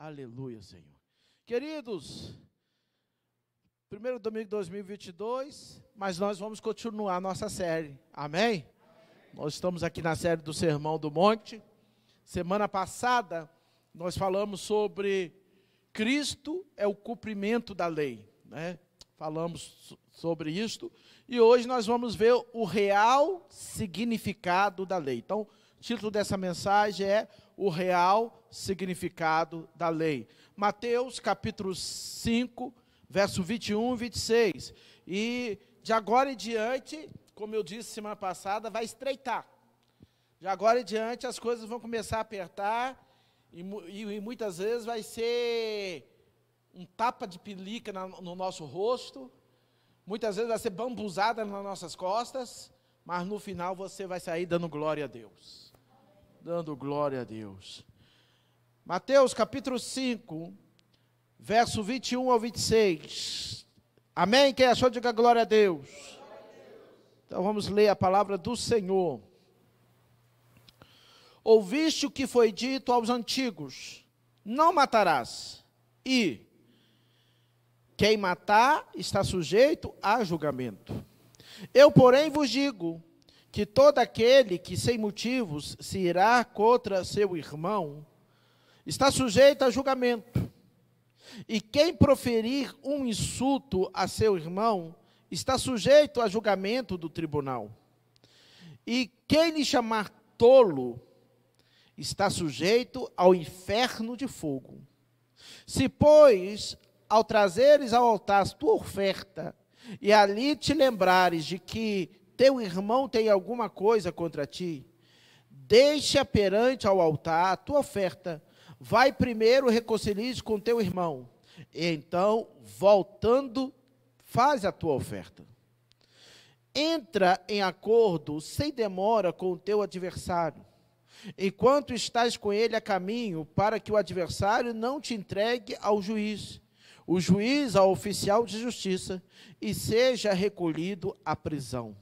Aleluia, Senhor. Queridos, primeiro domingo de 2022, mas nós vamos continuar nossa série. Amém? Nós estamos aqui na série do Sermão do Monte. Semana passada, nós falamos sobre Cristo é o cumprimento da lei, né? Falamos sobre isto e hoje nós vamos ver o real significado da lei. Então, o título dessa mensagem é o real significado da lei. Mateus capítulo 5, verso 21 e 26. E de agora em diante, como eu disse semana passada, vai estreitar. De agora em diante as coisas vão começar a apertar e, e, e muitas vezes vai ser um tapa de pelica na, no nosso rosto, muitas vezes vai ser bambuzada nas nossas costas, mas no final você vai sair dando glória a Deus dando glória a Deus. Mateus capítulo 5, verso 21 ao 26. Amém? Quem achou, diga glória a Deus. Então vamos ler a palavra do Senhor. Ouviste o que foi dito aos antigos: Não matarás. E quem matar está sujeito a julgamento. Eu, porém, vos digo que todo aquele que sem motivos se irá contra seu irmão está sujeito a julgamento. E quem proferir um insulto a seu irmão está sujeito a julgamento do tribunal. E quem lhe chamar tolo está sujeito ao inferno de fogo. Se, pois, ao trazeres ao altar tua oferta, e ali te lembrares de que teu irmão tem alguma coisa contra ti, deixa perante ao altar a tua oferta. Vai primeiro reconciliar com teu irmão. E então, voltando, faz a tua oferta. Entra em acordo sem demora com o teu adversário, enquanto estás com ele a caminho, para que o adversário não te entregue ao juiz, o juiz ao oficial de justiça, e seja recolhido à prisão.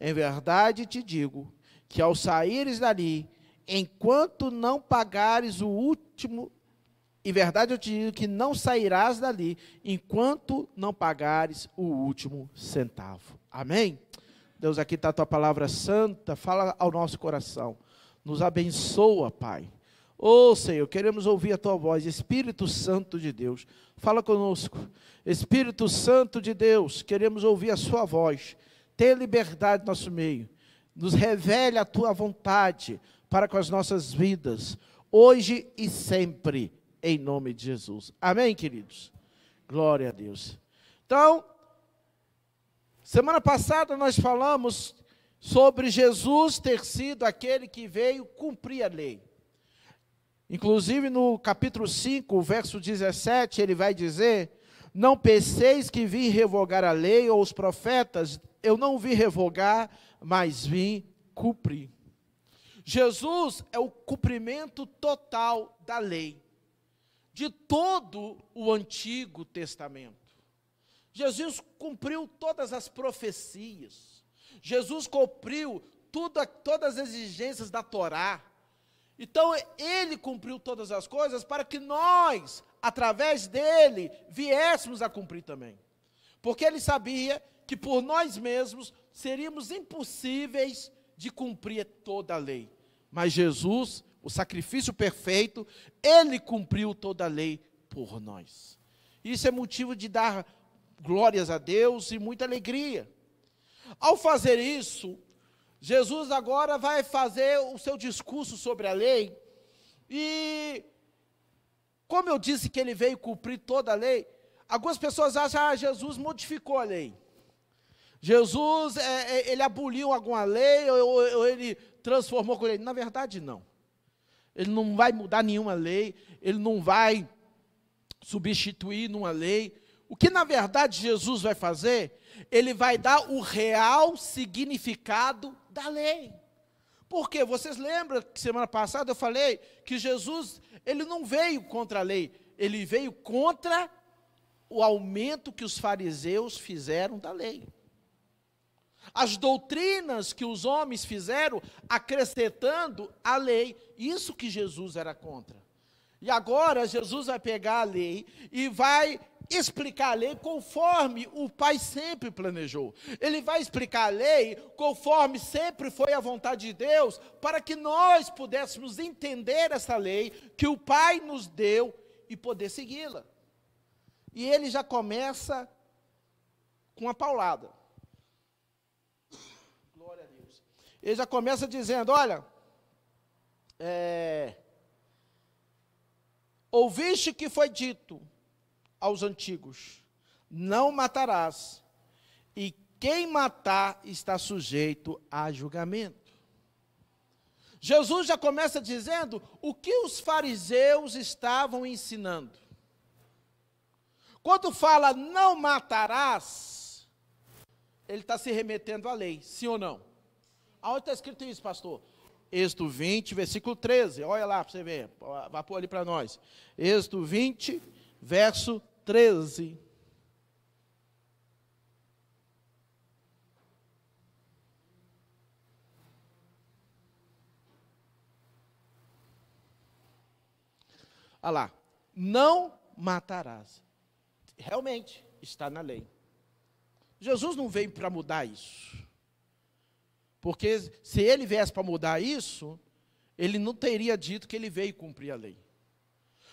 Em verdade te digo que ao saíres dali, enquanto não pagares o último, em verdade eu te digo que não sairás dali enquanto não pagares o último centavo. Amém? Deus, aqui está a tua palavra santa, fala ao nosso coração. Nos abençoa, Pai. Ô oh, Senhor, queremos ouvir a tua voz, Espírito Santo de Deus, fala conosco. Espírito Santo de Deus, queremos ouvir a sua voz. Tenha liberdade no nosso meio. Nos revele a tua vontade para com as nossas vidas, hoje e sempre, em nome de Jesus. Amém, queridos? Glória a Deus. Então, semana passada nós falamos sobre Jesus ter sido aquele que veio cumprir a lei. Inclusive no capítulo 5, verso 17, ele vai dizer: Não penseis que vim revogar a lei ou os profetas, eu não vim revogar, mas vim cumprir. Jesus é o cumprimento total da lei, de todo o Antigo Testamento. Jesus cumpriu todas as profecias, Jesus cumpriu tudo, todas as exigências da Torá. Então, ele cumpriu todas as coisas para que nós, através dele, viéssemos a cumprir também. Porque ele sabia que por nós mesmos seríamos impossíveis de cumprir toda a lei. Mas Jesus, o sacrifício perfeito, ele cumpriu toda a lei por nós. Isso é motivo de dar glórias a Deus e muita alegria. Ao fazer isso, Jesus agora vai fazer o seu discurso sobre a lei, e como eu disse que ele veio cumprir toda a lei, algumas pessoas acham que ah, Jesus modificou a lei. Jesus, é, é, ele aboliu alguma lei ou, ou ele transformou com ele? Na verdade, não. Ele não vai mudar nenhuma lei, ele não vai substituir numa lei. O que na verdade Jesus vai fazer? Ele vai dar o real significado da lei. Porque vocês lembram que semana passada eu falei que Jesus, ele não veio contra a lei, ele veio contra o aumento que os fariseus fizeram da lei as doutrinas que os homens fizeram, acrescentando a lei. Isso que Jesus era contra. E agora Jesus vai pegar a lei e vai explicar a lei conforme o Pai sempre planejou. Ele vai explicar a lei conforme sempre foi a vontade de Deus, para que nós pudéssemos entender essa lei que o Pai nos deu e poder segui-la. E ele já começa com a paulada. Glória a Deus. Ele já começa dizendo: Olha, é, ouviste que foi dito aos antigos: Não matarás, e quem matar está sujeito a julgamento. Jesus já começa dizendo o que os fariseus estavam ensinando. Quando fala não matarás, ele está se remetendo à lei, sim ou não? Aonde está escrito isso, pastor? Êxodo 20, versículo 13. Olha lá para você ver. Vai pôr ali para nós. Êxodo 20, verso 13. Olha lá. Não matarás. Realmente, está na lei. Jesus não veio para mudar isso. Porque se ele viesse para mudar isso, ele não teria dito que ele veio cumprir a lei.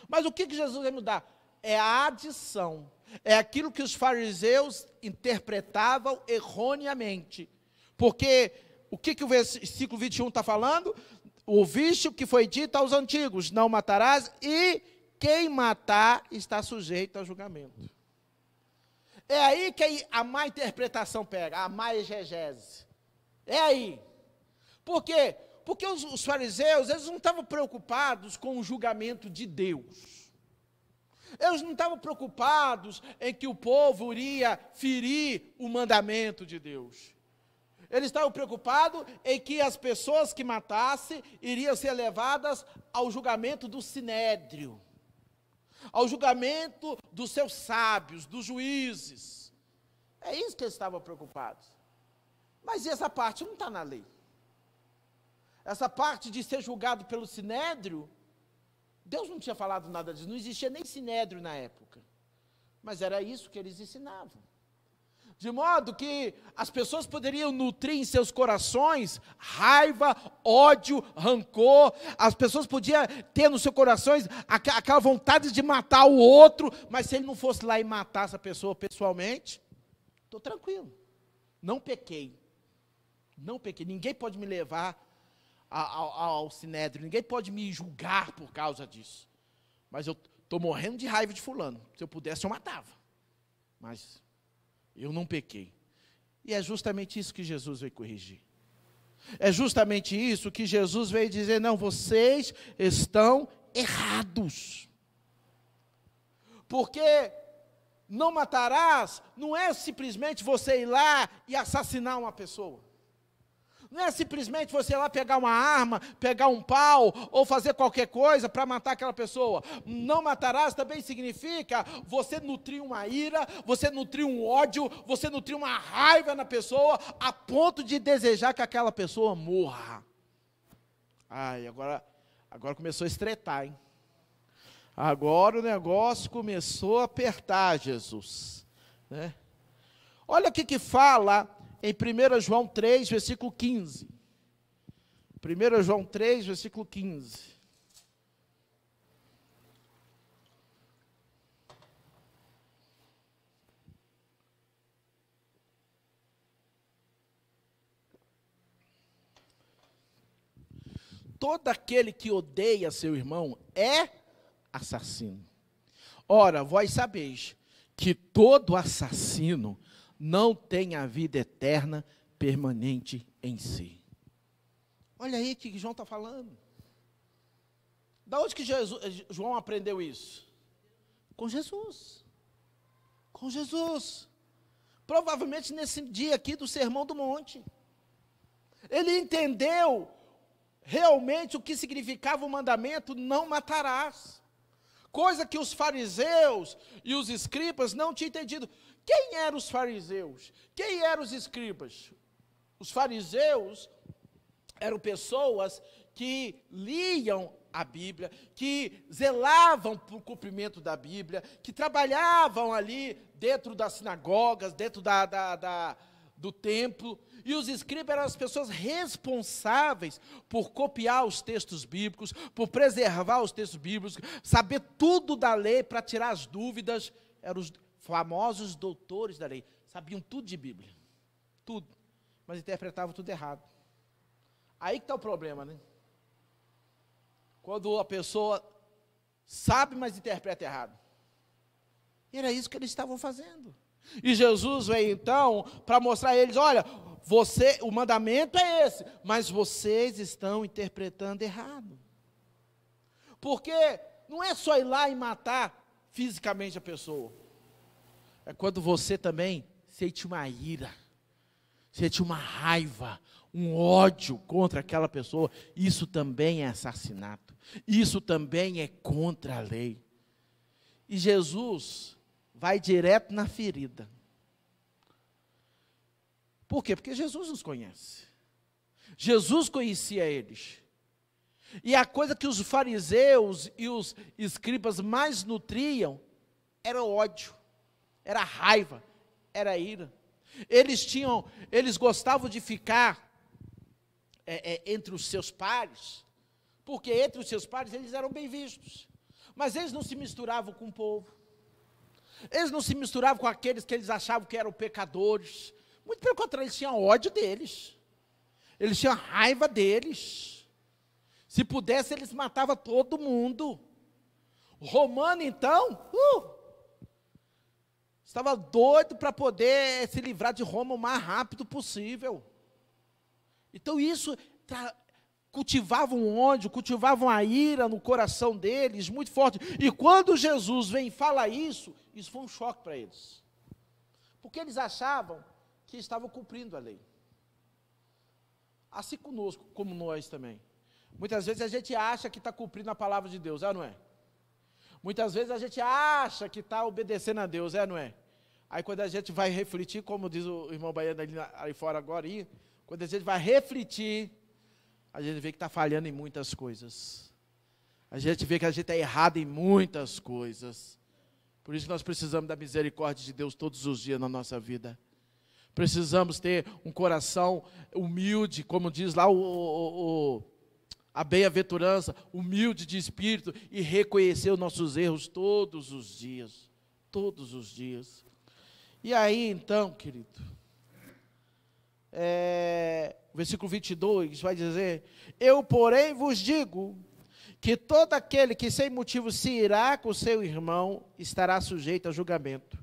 Mas o que, que Jesus veio mudar? É a adição. É aquilo que os fariseus interpretavam erroneamente. Porque o que, que o versículo 21 está falando? Ouviste o que foi dito aos antigos: não matarás, e quem matar está sujeito a julgamento. É aí que a má interpretação pega, a má exegese. É aí. Por quê? Porque os, os fariseus, eles não estavam preocupados com o julgamento de Deus. Eles não estavam preocupados em que o povo iria ferir o mandamento de Deus. Eles estavam preocupados em que as pessoas que matassem iriam ser levadas ao julgamento do sinédrio, ao julgamento dos seus sábios, dos juízes. É isso que eles estavam preocupados. Mas essa parte não está na lei. Essa parte de ser julgado pelo sinédrio, Deus não tinha falado nada disso, não existia nem sinédrio na época. Mas era isso que eles ensinavam. De modo que as pessoas poderiam nutrir em seus corações raiva, ódio, rancor. As pessoas podiam ter nos seus corações aquela vontade de matar o outro, mas se ele não fosse lá e matar essa pessoa pessoalmente, estou tranquilo. Não pequei. Não pequei. Ninguém pode me levar ao, ao, ao sinédrio, ninguém pode me julgar por causa disso. Mas eu estou morrendo de raiva de fulano. Se eu pudesse, eu matava. Mas eu não pequei. E é justamente isso que Jesus veio corrigir. É justamente isso que Jesus veio dizer: não, vocês estão errados. Porque não matarás não é simplesmente você ir lá e assassinar uma pessoa. Não é simplesmente você ir lá pegar uma arma, pegar um pau ou fazer qualquer coisa para matar aquela pessoa. Não matarás também significa você nutrir uma ira, você nutrir um ódio, você nutrir uma raiva na pessoa a ponto de desejar que aquela pessoa morra. Ai, agora, agora começou a estreitar, hein? Agora o negócio começou a apertar, Jesus. Né? Olha o que, que fala em 1 João 3, versículo 15. 1 João 3, versículo 15. Todo aquele que odeia seu irmão é assassino. Ora, vós sabeis que todo assassino não tem a vida eterna permanente em si. Olha aí o que João está falando. Da onde que Jesus, João aprendeu isso? Com Jesus. Com Jesus. Provavelmente nesse dia aqui do Sermão do Monte. Ele entendeu realmente o que significava o mandamento: não matarás. Coisa que os fariseus e os escribas não tinham entendido. Quem eram os fariseus? Quem eram os escribas? Os fariseus eram pessoas que liam a Bíblia, que zelavam por cumprimento da Bíblia, que trabalhavam ali dentro das sinagogas, dentro da, da, da do templo, e os escribas eram as pessoas responsáveis por copiar os textos bíblicos, por preservar os textos bíblicos, saber tudo da lei para tirar as dúvidas. Eram os famosos doutores da lei, sabiam tudo de Bíblia, tudo, mas interpretavam tudo errado. Aí que está o problema, né? Quando a pessoa sabe, mas interpreta errado. Era isso que eles estavam fazendo. E Jesus veio então para mostrar a eles: olha, você, o mandamento é esse, mas vocês estão interpretando errado. Porque não é só ir lá e matar fisicamente a pessoa. É quando você também sente uma ira, sente uma raiva, um ódio contra aquela pessoa. Isso também é assassinato. Isso também é contra a lei. E Jesus vai direto na ferida. Por quê? Porque Jesus nos conhece. Jesus conhecia eles. E a coisa que os fariseus e os escribas mais nutriam era ódio, era raiva, era ira. Eles tinham, eles gostavam de ficar é, é, entre os seus pares, porque entre os seus pares eles eram bem vistos. Mas eles não se misturavam com o povo. Eles não se misturavam com aqueles que eles achavam que eram pecadores. Muito pelo contrário, eles tinham ódio deles. Eles tinham raiva deles. Se pudesse, eles matavam todo mundo. Romano, então, uh, estava doido para poder se livrar de Roma o mais rápido possível. Então, isso cultivava um ódio, cultivavam a ira no coração deles, muito forte. E quando Jesus vem e fala isso, isso foi um choque para eles. Porque eles achavam que estavam cumprindo a lei. Assim conosco, como nós também. Muitas vezes a gente acha que está cumprindo a palavra de Deus, é ou não é? Muitas vezes a gente acha que está obedecendo a Deus, é ou não é? Aí quando a gente vai refletir, como diz o irmão Baiano ali, ali fora agora, quando a gente vai refletir, a gente vê que está falhando em muitas coisas. A gente vê que a gente está errado em muitas coisas. Por isso nós precisamos da misericórdia de Deus todos os dias na nossa vida. Precisamos ter um coração humilde, como diz lá o, o, o a bem-aventurança, humilde de espírito e reconhecer os nossos erros todos os dias. Todos os dias. E aí, então, querido, é, versículo 22 vai dizer: Eu, porém, vos digo que todo aquele que sem motivo se irá com seu irmão estará sujeito a julgamento.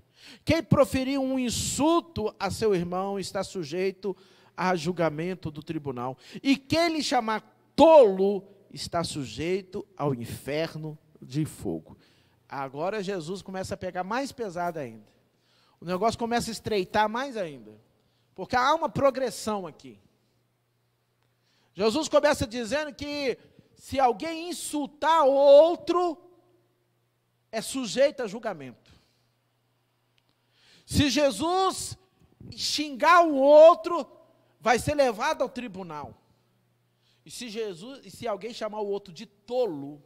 Quem proferir um insulto a seu irmão está sujeito a julgamento do tribunal. E quem lhe chamar tolo está sujeito ao inferno de fogo. Agora Jesus começa a pegar mais pesado ainda. O negócio começa a estreitar mais ainda. Porque há uma progressão aqui. Jesus começa dizendo que se alguém insultar outro, é sujeito a julgamento. Se Jesus xingar o outro, vai ser levado ao tribunal. E se Jesus, e se alguém chamar o outro de tolo,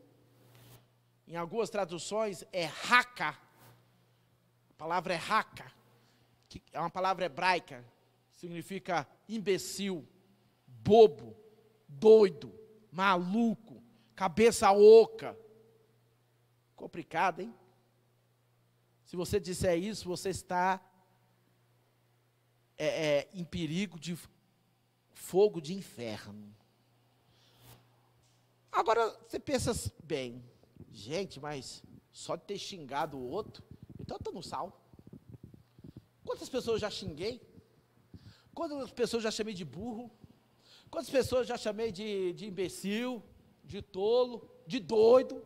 em algumas traduções é raca. A palavra é raca, que é uma palavra hebraica, significa imbecil, bobo, doido, maluco, cabeça oca. Complicado, hein? Se você disser isso, você está é, é, em perigo de fogo de inferno. Agora você pensa bem, gente, mas só de ter xingado o outro, então eu estou no sal. Quantas pessoas já xinguei? Quantas pessoas já chamei de burro? Quantas pessoas já chamei de, de imbecil, de tolo, de doido?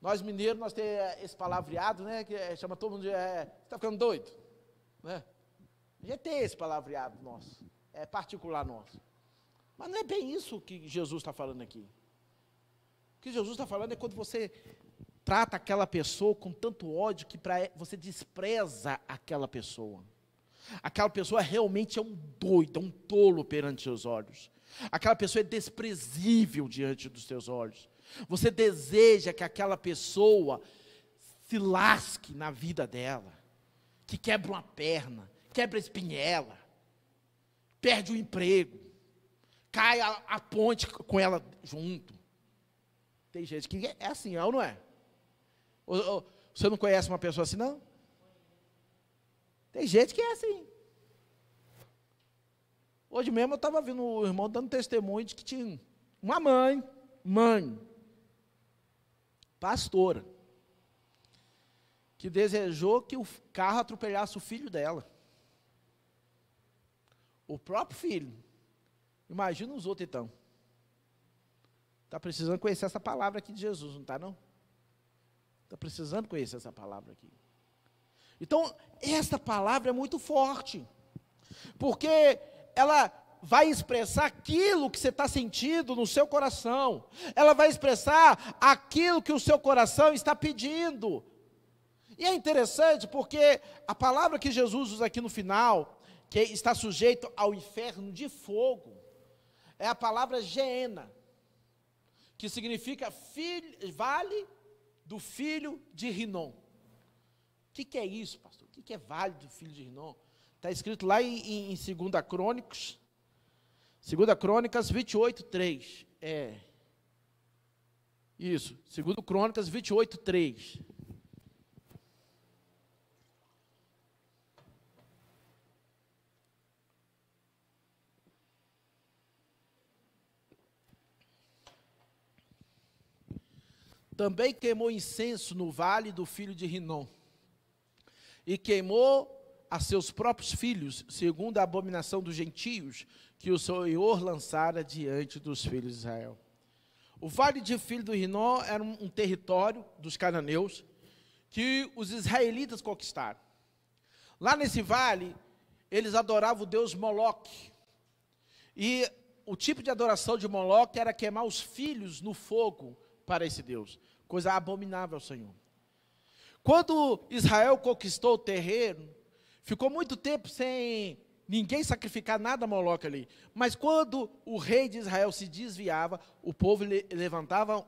Nós mineiros, nós temos esse palavreado, né? Que é, chama todo mundo de. É, está ficando doido? Né? Gente tem esse palavreado nosso. É particular nosso. Mas não é bem isso que Jesus está falando aqui. O que Jesus está falando é quando você trata aquela pessoa com tanto ódio que pra, você despreza aquela pessoa. Aquela pessoa realmente é um doido, é um tolo perante seus olhos. Aquela pessoa é desprezível diante dos teus olhos. Você deseja que aquela pessoa se lasque na vida dela, que quebra uma perna, quebra a espinhela, perde o emprego, cai a, a ponte com ela junto. Tem gente que é assim, é ou não é? Você não conhece uma pessoa assim, não? Tem gente que é assim. Hoje mesmo eu estava vendo o irmão dando testemunho de que tinha uma mãe, mãe, pastora, que desejou que o carro atropelasse o filho dela. O próprio filho. Imagina os outros então. Está precisando conhecer essa palavra aqui de Jesus, não está não? Está precisando conhecer essa palavra aqui. Então, esta palavra é muito forte. Porque ela vai expressar aquilo que você está sentindo no seu coração. Ela vai expressar aquilo que o seu coração está pedindo. E é interessante porque a palavra que Jesus usa aqui no final, que está sujeito ao inferno de fogo, é a palavra Geena, que significa filho, vale do filho de Rinom. O que, que, é isso, pastor? O que, que é vale do filho de Rinom? Está escrito lá em, em 2 Crônicos, 2 Crônicas 28, 3. É. Isso, 2 Crônicas 28, 3. Também queimou incenso no vale do filho de Rinom. E queimou a seus próprios filhos, segundo a abominação dos gentios, que o Senhor lançara diante dos filhos de Israel. O vale de filho do Rinó era um território dos cananeus que os israelitas conquistaram. Lá nesse vale, eles adoravam o deus Moloque. E o tipo de adoração de Moloque era queimar os filhos no fogo para esse deus, coisa abominável ao Senhor. Quando Israel conquistou o terreno, Ficou muito tempo sem ninguém sacrificar nada a Moloque ali. Mas quando o rei de Israel se desviava, o povo levantava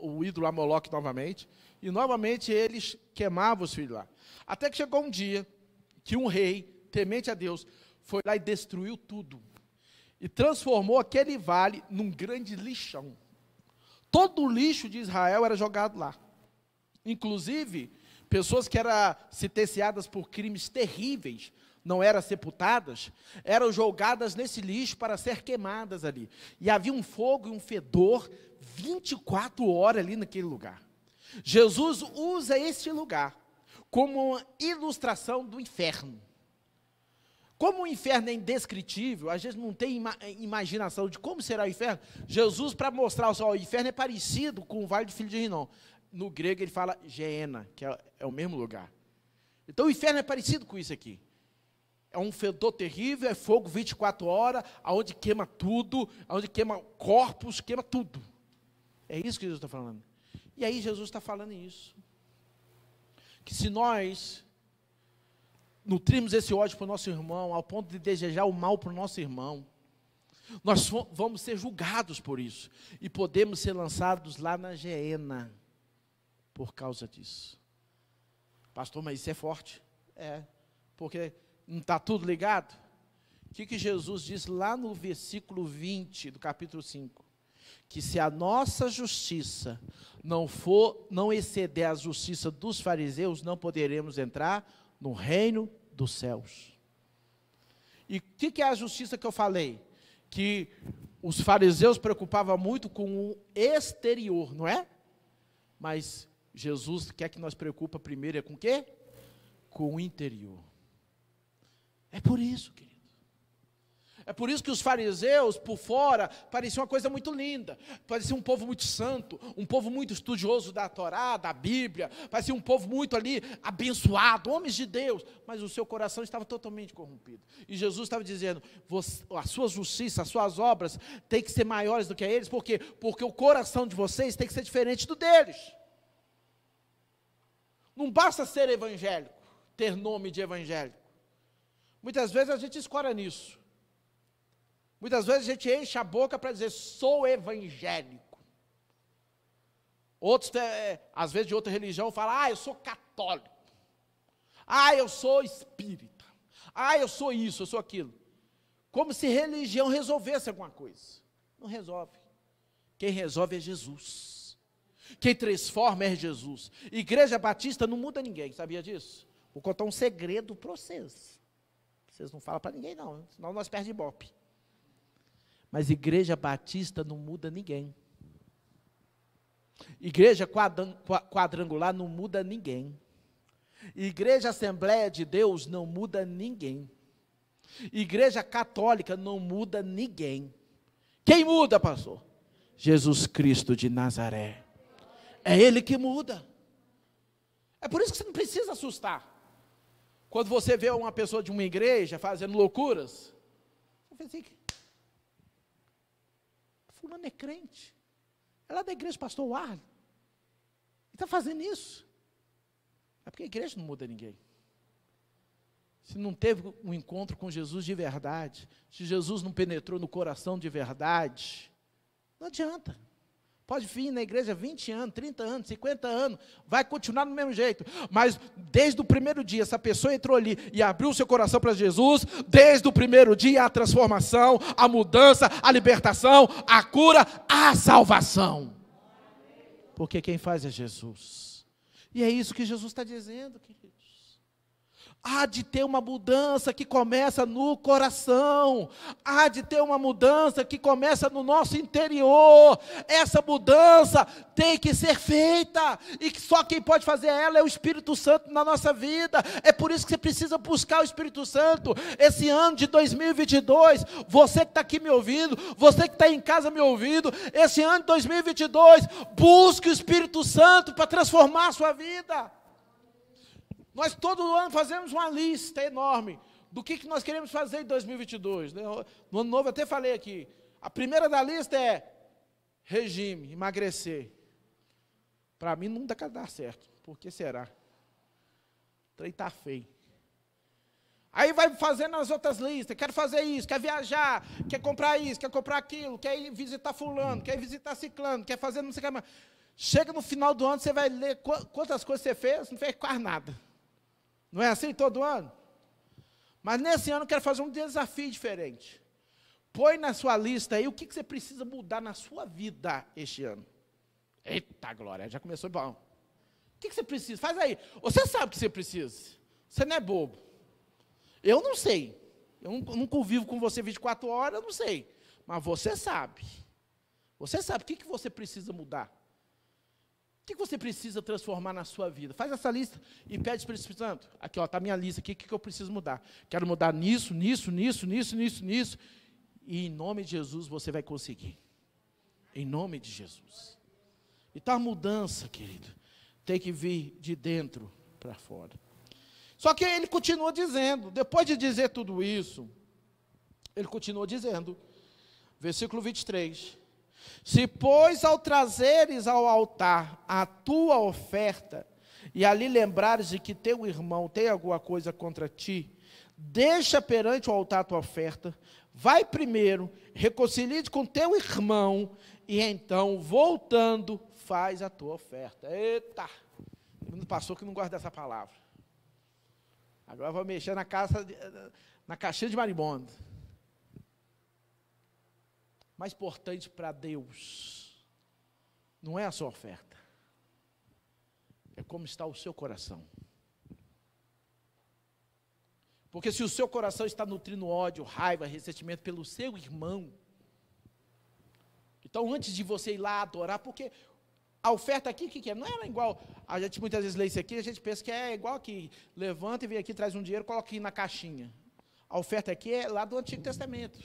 o ídolo a Moloque novamente, e novamente eles queimavam os filhos lá. Até que chegou um dia que um rei, temente a Deus, foi lá e destruiu tudo. E transformou aquele vale num grande lixão. Todo o lixo de Israel era jogado lá. Inclusive, pessoas que eram sentenciadas por crimes terríveis, não eram sepultadas, eram jogadas nesse lixo para ser queimadas ali. E havia um fogo e um fedor 24 horas ali naquele lugar. Jesus usa este lugar como uma ilustração do inferno. Como o inferno é indescritível, a gente não tem ima imaginação de como será o inferno, Jesus, para mostrar o, o inferno é parecido com o Vale do Filho de Rinom no grego ele fala Geena, que é, é, o mesmo lugar. Então o inferno é parecido com isso aqui. É um fedor terrível, é fogo 24 horas, aonde queima tudo, aonde queima corpos, queima tudo. É isso que Jesus está falando. E aí Jesus está falando isso. Que se nós nutrimos esse ódio para o nosso irmão, ao ponto de desejar o mal para o nosso irmão, nós vamos ser julgados por isso. E podemos ser lançados lá na geena por causa disso. Pastor, mas isso é forte. É, porque não está tudo ligado? O que, que Jesus diz lá no versículo 20 do capítulo 5? Que se a nossa justiça não for, não exceder a justiça dos fariseus, não poderemos entrar no reino dos céus. E o que, que é a justiça que eu falei? Que os fariseus preocupavam muito com o exterior, não é? Mas Jesus quer que nós preocupa primeiro é com o quê? Com o interior. É por isso, querido. É por isso que os fariseus, por fora, pareciam uma coisa muito linda. Parecia um povo muito santo, um povo muito estudioso da Torá, da Bíblia. Parecia um povo muito ali abençoado, homens de Deus. Mas o seu coração estava totalmente corrompido. E Jesus estava dizendo: a sua justiça, as suas obras têm que ser maiores do que eles. Por quê? Porque o coração de vocês tem que ser diferente do deles. Não basta ser evangélico, ter nome de evangélico. Muitas vezes a gente escora nisso. Muitas vezes a gente enche a boca para dizer, sou evangélico. Outros, é, às vezes, de outra religião, falam: ah, eu sou católico. Ah, eu sou espírita. Ah, eu sou isso, eu sou aquilo. Como se religião resolvesse alguma coisa. Não resolve. Quem resolve é Jesus. Quem transforma é Jesus. Igreja Batista não muda ninguém, sabia disso? Vou contar um segredo para vocês. Vocês não falam para ninguém, não, senão nós perdemos bope. Mas Igreja Batista não muda ninguém. Igreja quadrangular não muda ninguém. Igreja Assembleia de Deus não muda ninguém. Igreja Católica não muda ninguém. Quem muda, pastor? Jesus Cristo de Nazaré. É Ele que muda. É por isso que você não precisa assustar. Quando você vê uma pessoa de uma igreja fazendo loucuras, você pensa assim, fulano é crente. É lá da igreja pastor Warley. Ele está fazendo isso. É porque a igreja não muda ninguém. Se não teve um encontro com Jesus de verdade, se Jesus não penetrou no coração de verdade, não adianta. Pode vir na igreja 20 anos, 30 anos, 50 anos, vai continuar do mesmo jeito. Mas desde o primeiro dia, essa pessoa entrou ali e abriu o seu coração para Jesus, desde o primeiro dia a transformação, a mudança, a libertação, a cura, a salvação. Porque quem faz é Jesus. E é isso que Jesus está dizendo, querido. Há de ter uma mudança que começa no coração, há de ter uma mudança que começa no nosso interior. Essa mudança tem que ser feita, e só quem pode fazer ela é o Espírito Santo na nossa vida. É por isso que você precisa buscar o Espírito Santo. Esse ano de 2022, você que está aqui me ouvindo, você que está em casa me ouvindo, esse ano de 2022, busque o Espírito Santo para transformar a sua vida. Nós todo ano fazemos uma lista enorme do que, que nós queremos fazer em 2022. Né? No ano novo até falei aqui. A primeira da lista é regime, emagrecer. Para mim não dá dar certo. Por que será? Trem está feio. Aí vai fazendo as outras listas, quero fazer isso, quer viajar, quer comprar isso, quer comprar aquilo, quer ir visitar fulano, quer ir visitar ciclano, quer fazer não sei o que mais. Chega no final do ano, você vai ler quantas coisas você fez, não fez quase nada. Não é assim todo ano? Mas nesse ano eu quero fazer um desafio diferente. Põe na sua lista aí o que, que você precisa mudar na sua vida este ano. Eita glória, já começou bom. O que, que você precisa? Faz aí. Você sabe o que você precisa. Você não é bobo. Eu não sei. Eu não convivo com você 24 horas, eu não sei. Mas você sabe. Você sabe o que, que você precisa mudar. O que você precisa transformar na sua vida? Faz essa lista e pede para o Espírito Santo. Aqui, ó, está a minha lista aqui, o que eu preciso mudar? Quero mudar nisso, nisso, nisso, nisso, nisso, nisso. E em nome de Jesus você vai conseguir. Em nome de Jesus. Então a mudança, querido, tem que vir de dentro para fora. Só que ele continua dizendo, depois de dizer tudo isso, ele continua dizendo, versículo 23. Se, pois, ao trazeres ao altar a tua oferta, e ali lembrares de que teu irmão tem alguma coisa contra ti, deixa perante o altar a tua oferta, vai primeiro, reconcilie-te com teu irmão, e então, voltando, faz a tua oferta. Eita! Não passou que não gosta dessa palavra. Agora vou mexer na, casa, na caixinha de marimbondo mais importante para Deus não é a sua oferta, é como está o seu coração. Porque se o seu coração está nutrindo ódio, raiva, ressentimento pelo seu irmão, então antes de você ir lá adorar, porque a oferta aqui, o que, que é? Não era igual, a gente muitas vezes lê isso aqui, a gente pensa que é igual aqui, levanta e vem aqui, traz um dinheiro, coloca aqui na caixinha. A oferta aqui é lá do Antigo Testamento.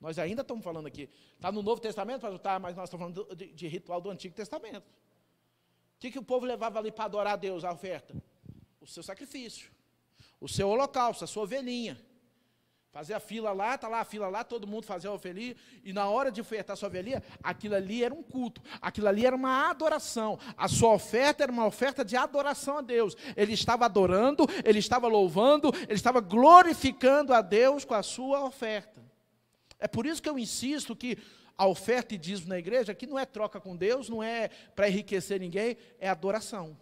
Nós ainda estamos falando aqui. Está no Novo Testamento, tá, mas nós estamos falando de, de ritual do Antigo Testamento. O que, que o povo levava ali para adorar a Deus, a oferta? O seu sacrifício, o seu holocausto, a sua ovelhinha. Fazia a fila lá, está lá a fila lá, todo mundo fazia a ovelhinha, e na hora de ofertar a sua ovelhinha, aquilo ali era um culto, aquilo ali era uma adoração. A sua oferta era uma oferta de adoração a Deus. Ele estava adorando, ele estava louvando, ele estava glorificando a Deus com a sua oferta. É por isso que eu insisto que a oferta e dízimo na igreja, que não é troca com Deus, não é para enriquecer ninguém, é adoração.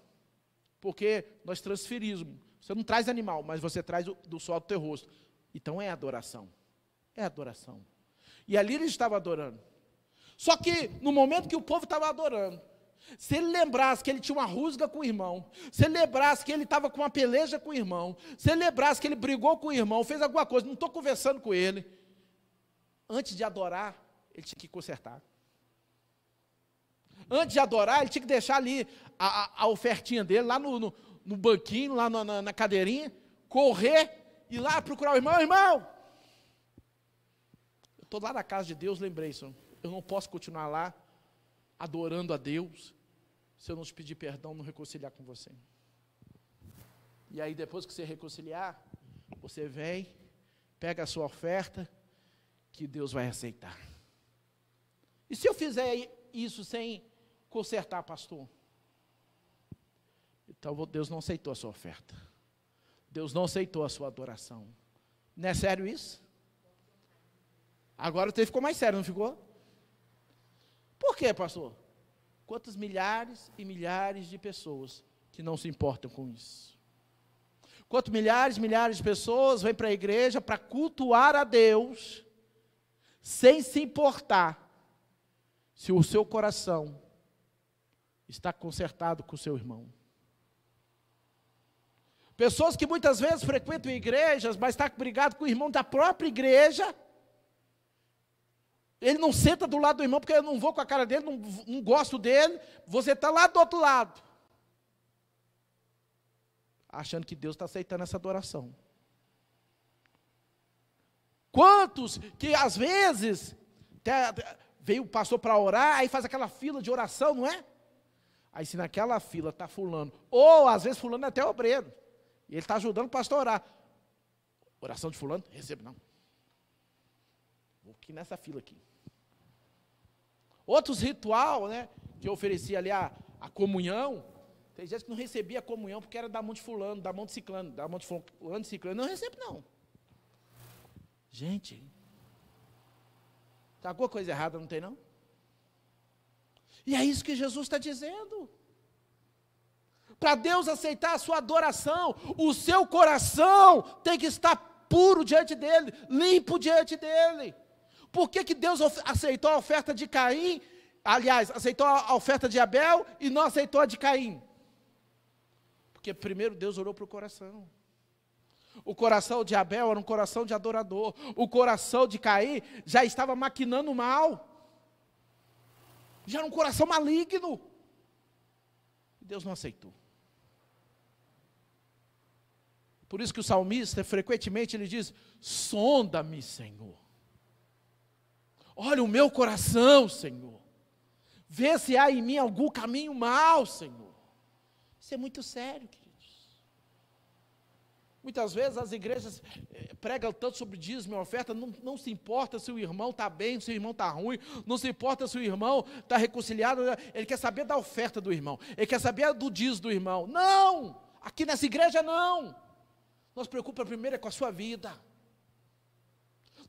Porque nós transferimos. Você não traz animal, mas você traz do sol do teu rosto. Então é adoração. É adoração. E ali ele estava adorando. Só que no momento que o povo estava adorando, se ele lembrasse que ele tinha uma rusga com o irmão, se ele lembrasse que ele estava com uma peleja com o irmão, se ele lembrasse que ele brigou com o irmão, fez alguma coisa, não estou conversando com ele, antes de adorar, ele tinha que consertar. Antes de adorar, ele tinha que deixar ali a, a, a ofertinha dele, lá no, no, no banquinho, lá na, na, cadeirinha, correr, ir lá procurar o irmão, irmão. Eu estou lá na casa de Deus, lembrei isso. Eu não posso continuar lá adorando a Deus se eu não te pedir perdão, não reconciliar com você. E aí, depois que você reconciliar, você vem, pega a sua oferta, que Deus vai aceitar. E se eu fizer isso sem consertar, pastor? Então Deus não aceitou a sua oferta. Deus não aceitou a sua adoração. Não é sério isso? Agora ficou mais sério, não ficou? Por quê, pastor? Quantos milhares e milhares de pessoas que não se importam com isso? Quantos milhares e milhares de pessoas vêm para a igreja para cultuar a Deus, sem se importar se o seu coração está consertado com o seu irmão. Pessoas que muitas vezes frequentam igrejas, mas está brigado com o irmão da própria igreja. Ele não senta do lado do irmão porque eu não vou com a cara dele, não, não gosto dele. Você está lá do outro lado. Achando que Deus está aceitando essa adoração. Quantos que às vezes veio o pastor para orar, aí faz aquela fila de oração, não é? Aí se naquela fila está fulano, ou às vezes fulano é até obreiro, e ele está ajudando o pastor a orar. Oração de fulano? Recebo não. Vou aqui nessa fila aqui. Outros ritual, né, que oferecia ali a, a comunhão, tem gente que não recebia a comunhão porque era da mão de fulano, da mão de ciclano, da mão de fulano de ciclano, não recebo não. Gente, Está alguma coisa errada, não tem não? E é isso que Jesus está dizendo. Para Deus aceitar a sua adoração, o seu coração tem que estar puro diante dele, limpo diante dele. Por que, que Deus aceitou a oferta de Caim? Aliás, aceitou a oferta de Abel e não aceitou a de Caim? Porque primeiro Deus olhou para o coração. O coração de Abel era um coração de adorador. O coração de Caim já estava maquinando mal. Já era um coração maligno. Deus não aceitou. Por isso que o salmista, frequentemente, ele diz: Sonda-me, Senhor. Olha o meu coração, Senhor. Vê se há em mim algum caminho mal, Senhor. Isso é muito sério. Muitas vezes as igrejas eh, pregam tanto sobre dízimo e oferta, não, não se importa se o irmão está bem, se o irmão está ruim, não se importa se o irmão está reconciliado, ele quer saber da oferta do irmão, ele quer saber do dízimo do irmão. Não! Aqui nessa igreja não! Nós preocupa primeiro é com a sua vida.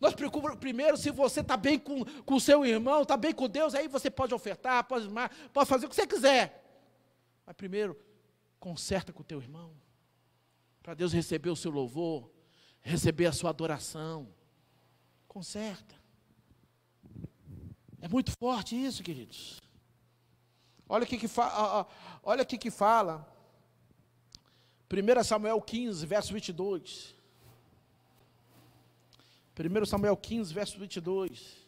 Nós preocupa primeiro se você está bem com o seu irmão, está bem com Deus, aí você pode ofertar, pode, pode fazer o que você quiser. Mas primeiro, conserta com o teu irmão para Deus receber o seu louvor, receber a sua adoração. Conserta. É muito forte isso, queridos. Olha o que, que, fa olha o que, que fala. 1 Samuel 15, verso 22. 1 Samuel 15, verso 22.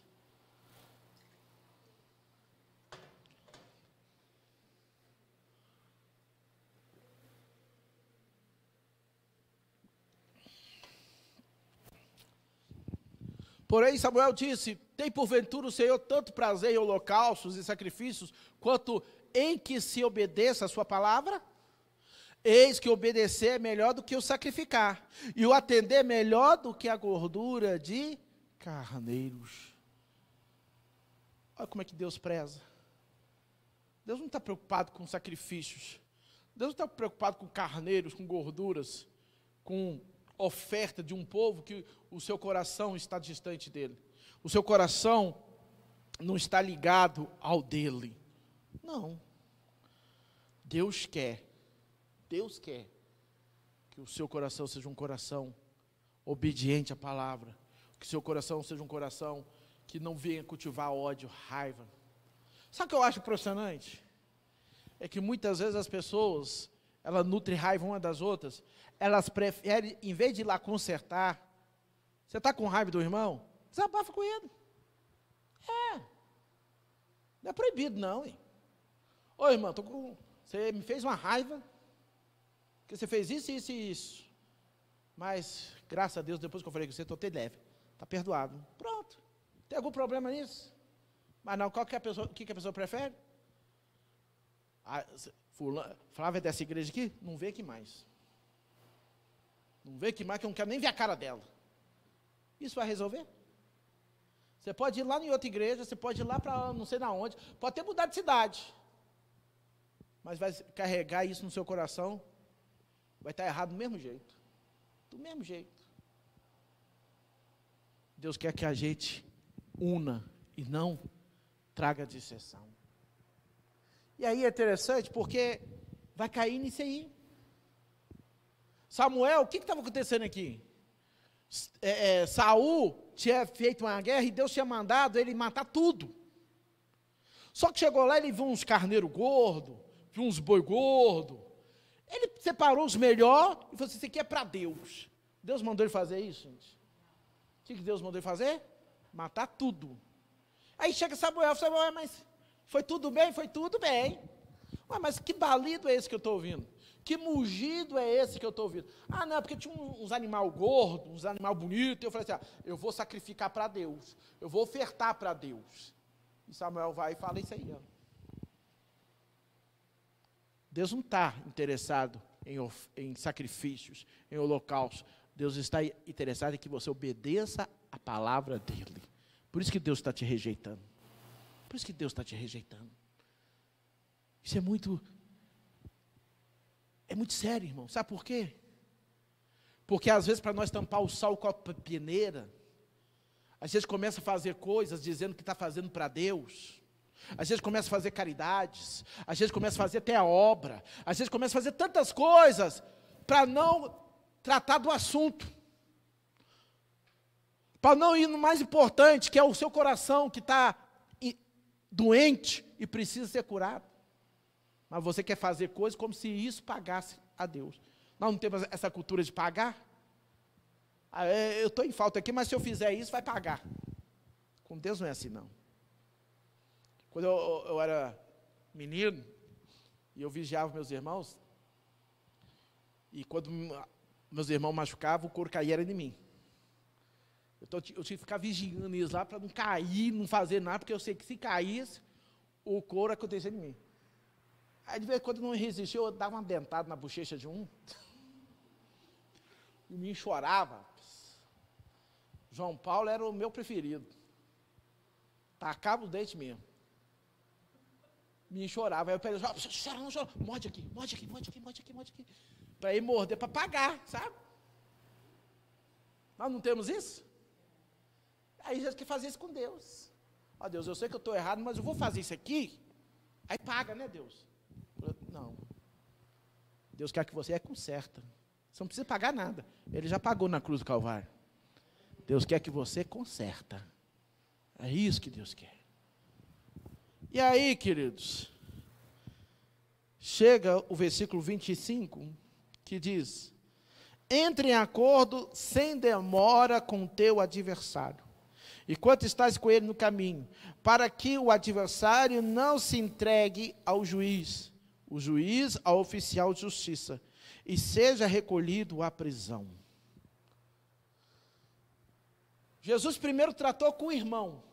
Porém, Samuel disse: Tem porventura o Senhor tanto prazer em holocaustos e sacrifícios, quanto em que se obedeça a sua palavra? Eis que obedecer é melhor do que o sacrificar, e o atender é melhor do que a gordura de carneiros. Olha como é que Deus preza. Deus não está preocupado com sacrifícios. Deus não está preocupado com carneiros, com gorduras, com oferta de um povo que o seu coração está distante dele. O seu coração não está ligado ao dele. Não. Deus quer, Deus quer que o seu coração seja um coração obediente à palavra, que o seu coração seja um coração que não venha cultivar ódio, raiva. Sabe o que eu acho impressionante? É que muitas vezes as pessoas, elas nutrem raiva uma das outras, elas preferem, em vez de ir lá consertar, você está com raiva do irmão? Desabafa com ele. É. Não é proibido, não, hein? Ô irmão, tô com, você me fez uma raiva, porque você fez isso, isso e isso. Mas, graças a Deus, depois que eu falei com você, estou até leve. Está perdoado. Pronto. Tem algum problema nisso? Mas não, qual que é a pessoa, o que, que a pessoa prefere? Ah, Flávia dessa igreja aqui, não vê aqui mais. Não vê aqui mais, que eu não quero nem ver a cara dela. Isso vai resolver? Você pode ir lá em outra igreja, você pode ir lá para não sei na onde, pode até mudar de cidade. Mas vai carregar isso no seu coração, vai estar errado do mesmo jeito. Do mesmo jeito. Deus quer que a gente una e não traga dissessão. E aí é interessante porque vai cair nisso aí. Samuel, o que estava acontecendo aqui? É, é, Saul tinha feito uma guerra e Deus tinha mandado ele matar tudo. Só que chegou lá, ele viu uns carneiro gordo, viu uns boi gordo. Ele separou os melhores e falou assim: Isso aqui é para Deus. Deus mandou ele fazer isso, gente. O que Deus mandou ele fazer? Matar tudo. Aí chega Samuel, Samuel, mas foi tudo bem? Foi tudo bem. Ué, mas que balido é esse que eu estou ouvindo? Que mugido é esse que eu estou ouvindo? Ah, não, é porque tinha uns animal gordos, uns animal bonitos. Eu falei assim: ah, eu vou sacrificar para Deus, eu vou ofertar para Deus. E Samuel vai e fala isso aí. Ó. Deus não está interessado em, em sacrifícios, em holocaustos. Deus está interessado em que você obedeça a palavra dele. Por isso que Deus está te rejeitando. Por isso que Deus está te rejeitando. Isso é muito. É muito sério, irmão. Sabe por quê? Porque às vezes, para nós tampar o sal com a peneira, às vezes começa a fazer coisas dizendo que está fazendo para Deus. Às vezes começa a fazer caridades, às vezes começa a fazer até a obra, às vezes começa a fazer tantas coisas para não tratar do assunto. Para não ir no mais importante, que é o seu coração que está doente e precisa ser curado. Mas você quer fazer coisas como se isso pagasse a Deus. Nós não temos essa cultura de pagar. Ah, é, eu estou em falta aqui, mas se eu fizer isso, vai pagar. Com Deus não é assim, não. Quando eu, eu era menino, e eu vigiava meus irmãos, e quando meus irmãos machucavam, o couro caía em mim. Eu, tinha que ficar vigiando eles lá para não cair, não fazer nada, porque eu sei que se caísse, o couro acontecia em mim. Aí de vez em quando não resistiu, eu dava uma dentada na bochecha de um. E o menino chorava. João Paulo era o meu preferido. Tacava o dente mesmo. O menino chorava. Aí eu peguei, chora, não chora. Morde aqui, morde aqui, morde aqui, morde aqui, morde aqui. Para ir morder, para pagar, sabe? Nós não temos isso? Aí Jesus quer fazer isso com Deus. Ó Deus, eu sei que eu estou errado, mas eu vou fazer isso aqui. Aí paga, né, Deus? Não. Deus quer que você é conserta. Você não precisa pagar nada. Ele já pagou na cruz do Calvário. Deus quer que você conserta. É isso que Deus quer. E aí, queridos, chega o versículo 25, que diz: Entre em acordo sem demora com teu adversário enquanto estás com ele no caminho, para que o adversário não se entregue ao juiz, o juiz ao oficial de justiça, e seja recolhido à prisão. Jesus primeiro tratou com o irmão,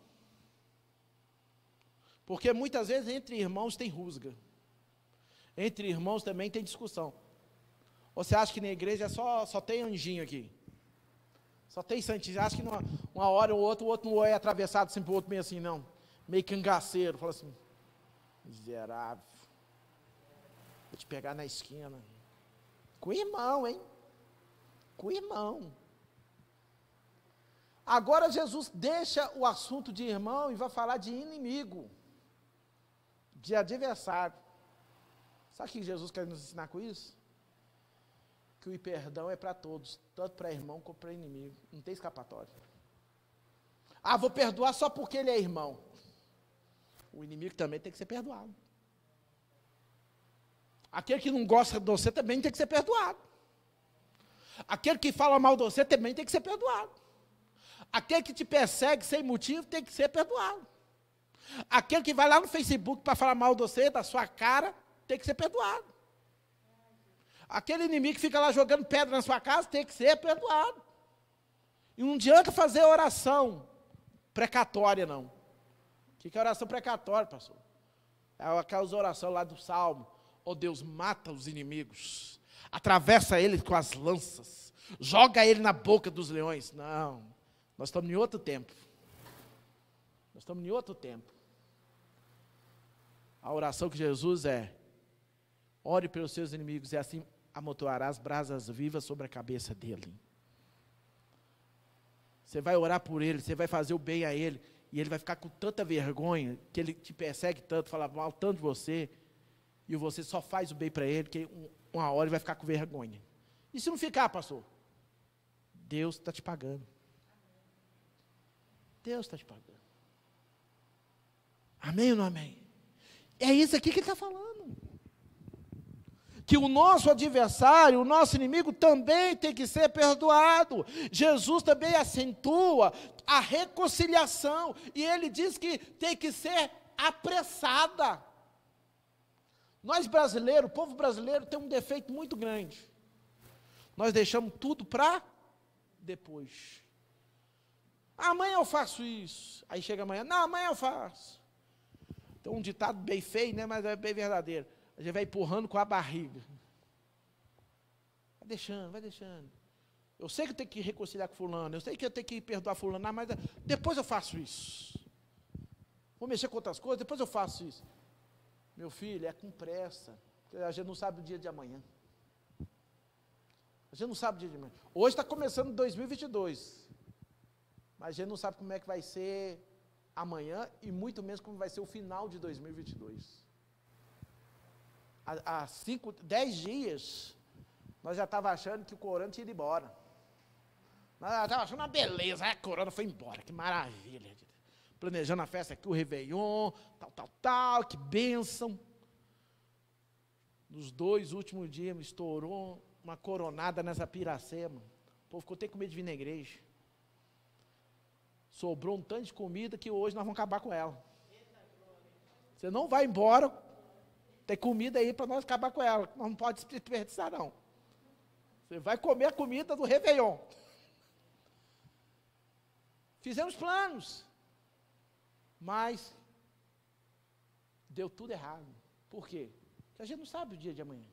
porque muitas vezes entre irmãos tem rusga, entre irmãos também tem discussão. Você acha que na igreja só, só tem anjinho aqui? Só tem santinho. Acho que numa, uma hora ou outra, o outro não é atravessado sempre o outro meio assim, não. Meio cangaceiro. Fala assim, miserável. Vou te pegar na esquina. Com irmão, hein? Com irmão. Agora Jesus deixa o assunto de irmão e vai falar de inimigo, de adversário. Sabe o que Jesus quer nos ensinar com isso? Que o perdão é para todos, tanto para irmão como para inimigo. Não tem escapatória. Ah, vou perdoar só porque ele é irmão. O inimigo também tem que ser perdoado. Aquele que não gosta de você também tem que ser perdoado. Aquele que fala mal de você também tem que ser perdoado. Aquele que te persegue sem motivo tem que ser perdoado. Aquele que vai lá no Facebook para falar mal de você, da sua cara, tem que ser perdoado. Aquele inimigo que fica lá jogando pedra na sua casa tem que ser perdoado. E não adianta fazer oração precatória, não. O que é oração precatória, pastor? É aquelas orações lá do Salmo. Oh Deus, mata os inimigos, atravessa eles com as lanças, joga ele na boca dos leões. Não, nós estamos em outro tempo. Nós estamos em outro tempo. A oração que Jesus é: ore pelos seus inimigos e assim amontoarás brasas vivas sobre a cabeça dele. Você vai orar por ele, você vai fazer o bem a ele, e ele vai ficar com tanta vergonha, que ele te persegue tanto, fala mal tanto de você, e você só faz o bem para ele, que uma hora ele vai ficar com vergonha. E se não ficar, pastor? Deus está te pagando. Deus está te pagando. Amém ou não amém? É isso aqui que ele está falando. Que o nosso adversário, o nosso inimigo também tem que ser perdoado. Jesus também acentua a reconciliação. E ele diz que tem que ser apressada. Nós brasileiros, o povo brasileiro tem um defeito muito grande. Nós deixamos tudo para depois. Amanhã eu faço isso. Aí chega amanhã, não, amanhã eu faço. Então um ditado bem feio, né, mas é bem verdadeiro. A gente vai empurrando com a barriga. Vai deixando, vai deixando. Eu sei que eu tenho que reconciliar com fulano, eu sei que eu tenho que perdoar fulano, mas depois eu faço isso. Vou mexer com outras coisas, depois eu faço isso. Meu filho, é com pressa. A gente não sabe o dia de amanhã. A gente não sabe o dia de amanhã. Hoje está começando 2022. Mas a gente não sabe como é que vai ser amanhã e muito menos como vai ser o final de 2022. Há, cinco, dez dias, nós já estávamos achando que o corona tinha ido embora. Nós já estávamos achando uma beleza, a corona foi embora, que maravilha planejando a festa aqui, o Réveillon, tal, tal, tal, que bênção. Nos dois últimos dias, estourou uma coronada nessa piracema. O povo ficou até com medo de vir na igreja. Sobrou um tanto de comida que hoje nós vamos acabar com ela. Você não vai embora, tem comida aí para nós acabar com ela. Não pode desperdiçar, não. Você vai comer a comida do Réveillon. Fizemos planos. Mas deu tudo errado. Por quê? Porque a gente não sabe o dia de amanhã.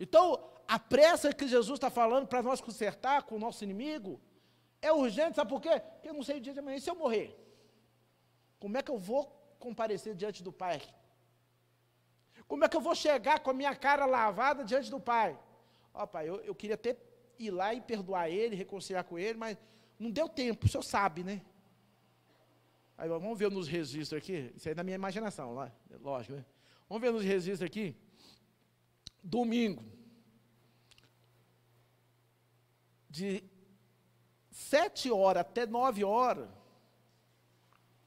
Então, a pressa que Jesus está falando para nós consertar com o nosso inimigo é urgente, sabe por quê? Porque eu não sei o dia de amanhã. E se eu morrer? Como é que eu vou comparecer diante do Pai? Como é que eu vou chegar com a minha cara lavada diante do Pai? Ó, Pai, eu, eu queria até ir lá e perdoar ele, reconciliar com ele, mas não deu tempo, o senhor sabe, né? Aí, vamos ver nos registros aqui. Isso aí é da minha imaginação, lá, lógico, né? Vamos ver nos registros aqui. Domingo. De sete horas até nove horas,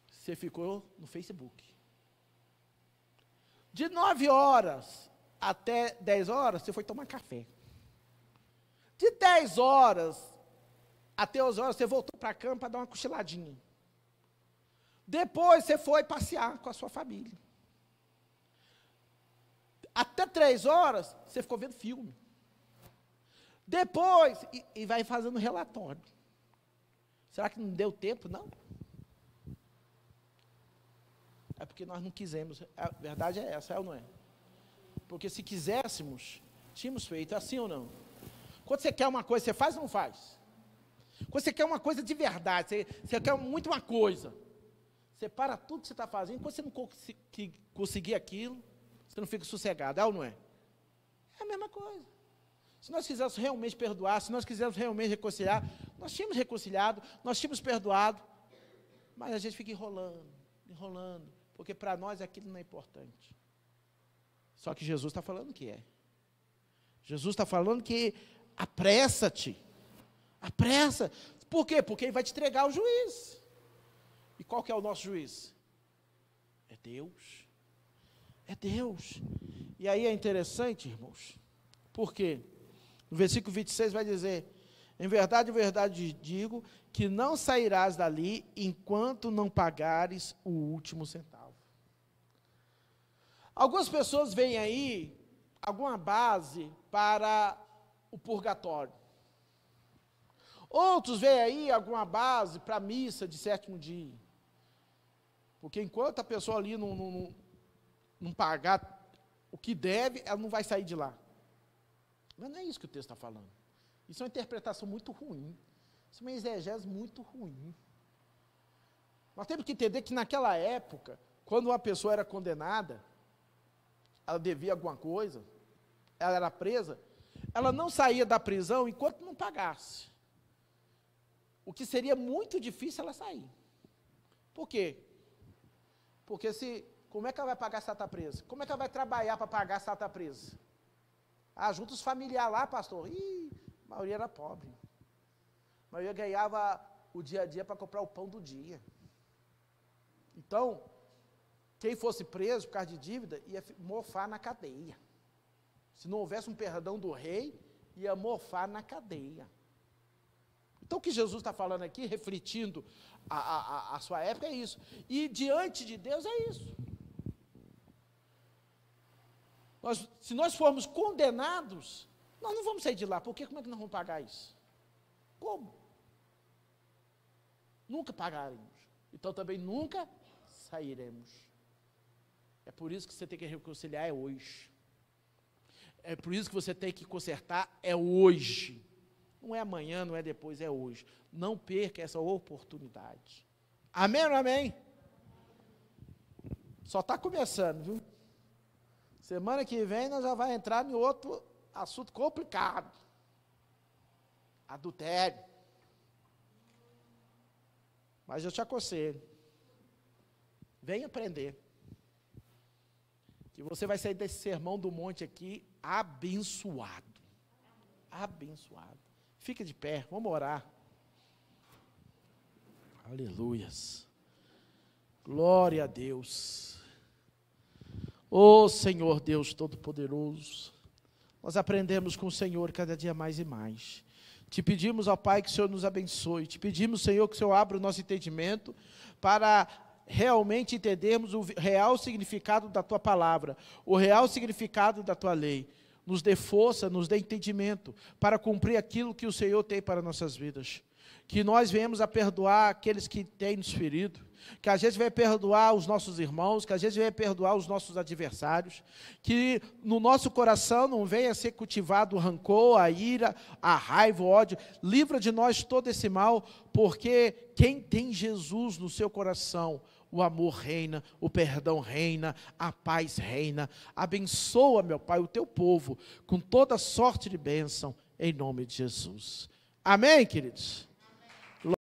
você ficou no Facebook. De nove horas até dez horas, você foi tomar café. De dez horas até 11 horas, você voltou para a cama para dar uma cochiladinha. Depois você foi passear com a sua família. Até três horas, você ficou vendo filme. Depois, e, e vai fazendo relatório. Será que não deu tempo? Não. É porque nós não quisemos. A verdade é essa, é ou não é? Porque se quiséssemos, tínhamos feito é assim ou não? Quando você quer uma coisa, você faz ou não faz? Quando você quer uma coisa de verdade, você, você quer muito uma coisa, você para tudo que você está fazendo, quando você não conseguir aquilo, você não fica sossegado, é ou não é? É a mesma coisa. Se nós quiséssemos realmente perdoar, se nós quiséssemos realmente reconciliar, nós tínhamos reconciliado, nós tínhamos perdoado, mas a gente fica enrolando, enrolando, porque para nós aquilo não é importante. Só que Jesus está falando que é. Jesus está falando que apressa-te, apressa. Por quê? Porque ele vai te entregar ao juiz. E qual que é o nosso juiz? É Deus. É Deus. E aí é interessante, irmãos, porque no versículo 26 vai dizer: Em verdade, em verdade digo que não sairás dali enquanto não pagares o último centavo. Algumas pessoas veem aí alguma base para o purgatório. Outros veem aí alguma base para a missa de sétimo dia. Porque enquanto a pessoa ali não, não, não pagar o que deve, ela não vai sair de lá. Mas não é isso que o texto está falando. Isso é uma interpretação muito ruim. Isso é uma exegese muito ruim. Nós temos que entender que naquela época, quando uma pessoa era condenada, ela devia alguma coisa, ela era presa, ela não saía da prisão enquanto não pagasse. O que seria muito difícil ela sair. Por quê? Porque se. Como é que ela vai pagar se ela está presa? Como é que ela vai trabalhar para pagar se ela está presa? Ah, junta os familiares lá, pastor. Ih, a maioria era pobre. A maioria ganhava o dia a dia para comprar o pão do dia. Então, quem fosse preso por causa de dívida ia mofar na cadeia. Se não houvesse um perdão do rei, ia mofar na cadeia. Então, o que Jesus está falando aqui, refletindo a, a, a sua época, é isso. E diante de Deus é isso. Nós, se nós formos condenados, nós não vamos sair de lá, porque como é que nós vamos pagar isso? Como? Nunca pagaremos. Então também nunca sairemos. É por isso que você tem que reconciliar é hoje. É por isso que você tem que consertar é hoje. Não é amanhã, não é depois, é hoje. Não perca essa oportunidade. Amém ou amém? Só está começando, viu? Semana que vem nós já vai entrar em outro assunto complicado. Adultério. Mas eu te aconselho. Vem aprender. Que você vai sair desse sermão do monte aqui abençoado. Abençoado. Fica de pé, vamos orar. Aleluias. Glória a Deus. Oh Senhor Deus Todo-Poderoso, nós aprendemos com o Senhor cada dia mais e mais. Te pedimos, ó Pai, que o Senhor nos abençoe. Te pedimos, Senhor, que o Senhor abra o nosso entendimento para realmente entendermos o real significado da tua palavra, o real significado da tua lei. Nos dê força, nos dê entendimento para cumprir aquilo que o Senhor tem para nossas vidas. Que nós venhamos a perdoar aqueles que têm nos ferido, que a gente vai perdoar os nossos irmãos, que a gente vai perdoar os nossos adversários, que no nosso coração não venha ser cultivado o rancor, a ira, a raiva, o ódio. Livra de nós todo esse mal, porque quem tem Jesus no seu coração, o amor reina, o perdão reina, a paz reina. Abençoa, meu Pai, o teu povo com toda sorte de bênção, em nome de Jesus. Amém, queridos?